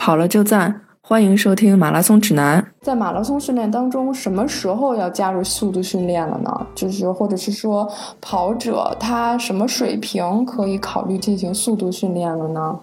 跑了就赞，欢迎收听马拉松指南。在马拉松训练当中，什么时候要加入速度训练了呢？就是或者是说，跑者他什么水平可以考虑进行速度训练了呢？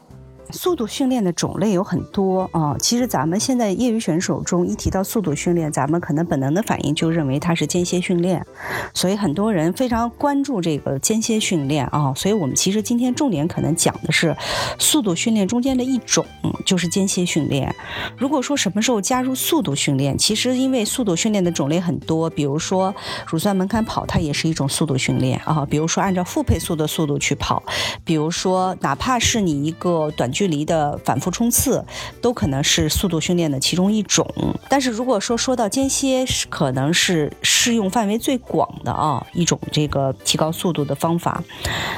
速度训练的种类有很多啊，其实咱们现在业余选手中一提到速度训练，咱们可能本能的反应就认为它是间歇训练，所以很多人非常关注这个间歇训练啊。所以我们其实今天重点可能讲的是速度训练中间的一种，就是间歇训练。如果说什么时候加入速度训练，其实因为速度训练的种类很多，比如说乳酸门槛跑，它也是一种速度训练啊。比如说按照负配速的速度去跑，比如说哪怕是你一个短。距离的反复冲刺都可能是速度训练的其中一种，但是如果说说到间歇，是可能是适用范围最广的啊一种这个提高速度的方法。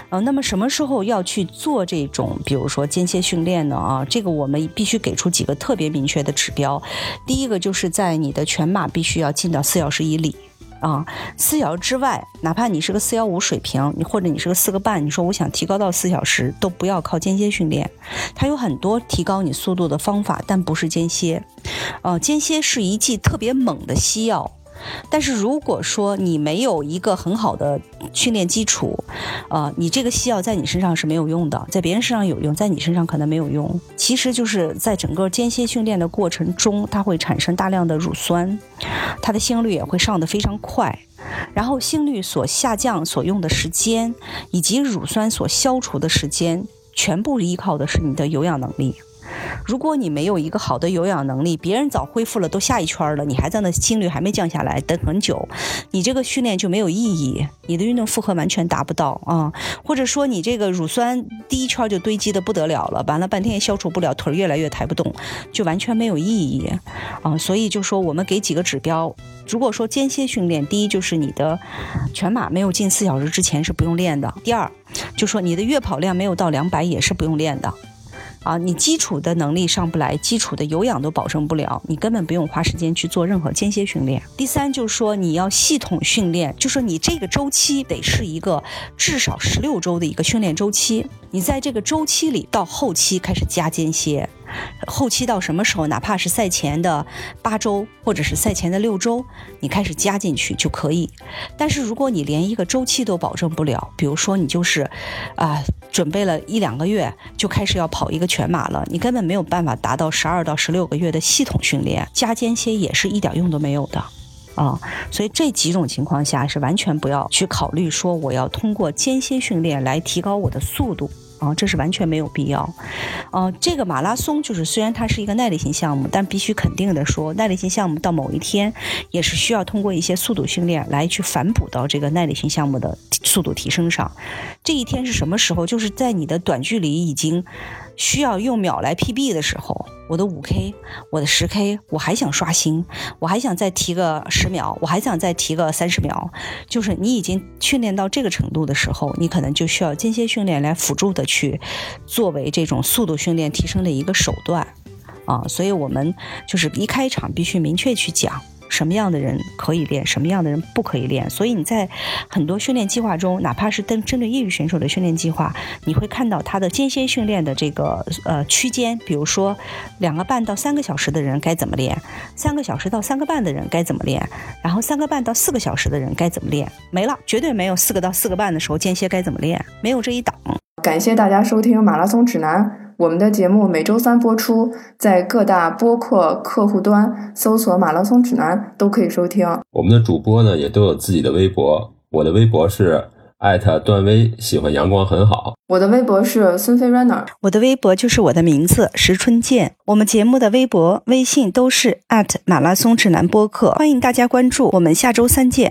呃，那么什么时候要去做这种，比如说间歇训练呢？啊，这个我们必须给出几个特别明确的指标。第一个就是在你的全马必须要进到四小时以里。啊，四小时之外，哪怕你是个四幺五水平，你或者你是个四个半，你说我想提高到四小时，都不要靠间歇训练。它有很多提高你速度的方法，但不是间歇。呃，间歇是一剂特别猛的西药。但是如果说你没有一个很好的训练基础，呃，你这个西药在你身上是没有用的，在别人身上有用，在你身上可能没有用。其实就是在整个间歇训练的过程中，它会产生大量的乳酸，它的心率也会上得非常快，然后心率所下降所用的时间，以及乳酸所消除的时间，全部依靠的是你的有氧能力。如果你没有一个好的有氧能力，别人早恢复了，都下一圈了，你还在那心率还没降下来，等很久，你这个训练就没有意义，你的运动负荷完全达不到啊。或者说你这个乳酸第一圈就堆积的不得了了，完了半天也消除不了，腿越来越抬不动，就完全没有意义啊。所以就说我们给几个指标，如果说间歇训练，第一就是你的全马没有进四小时之前是不用练的，第二就说你的月跑量没有到两百也是不用练的。啊，你基础的能力上不来，基础的有氧都保证不了，你根本不用花时间去做任何间歇训练。第三就是说，你要系统训练，就说你这个周期得是一个至少十六周的一个训练周期，你在这个周期里到后期开始加间歇。后期到什么时候，哪怕是赛前的八周，或者是赛前的六周，你开始加进去就可以。但是如果你连一个周期都保证不了，比如说你就是，啊，准备了一两个月就开始要跑一个全马了，你根本没有办法达到十二到十六个月的系统训练，加间歇也是一点用都没有的，啊，所以这几种情况下是完全不要去考虑说我要通过间歇训练来提高我的速度。啊，这是完全没有必要。呃，这个马拉松就是虽然它是一个耐力型项目，但必须肯定的说，耐力型项目到某一天也是需要通过一些速度训练来去反哺到这个耐力型项目的速度提升上。这一天是什么时候？就是在你的短距离已经。需要用秒来 PB 的时候，我的五 K，我的十 K，我还想刷新，我还想再提个十秒，我还想再提个三十秒。就是你已经训练到这个程度的时候，你可能就需要间歇训练来辅助的去作为这种速度训练提升的一个手段啊。所以我们就是一开场必须明确去讲。什么样的人可以练，什么样的人不可以练？所以你在很多训练计划中，哪怕是针针对业余选手的训练计划，你会看到他的间歇训练的这个呃区间，比如说两个半到三个小时的人该怎么练，三个小时到三个半的人该怎么练，然后三个半到四个小时的人该怎么练，没了，绝对没有四个到四个半的时候间歇该怎么练，没有这一档。感谢大家收听马拉松指南。我们的节目每周三播出，在各大播客客户端搜索“马拉松指南”都可以收听。我们的主播呢也都有自己的微博，我的微博是艾特段威，喜欢阳光很好。我的微博是孙飞 runner，我的微博就是我的名字石春健。我们节目的微博、微信都是艾特马拉松指南播客，欢迎大家关注。我们下周三见。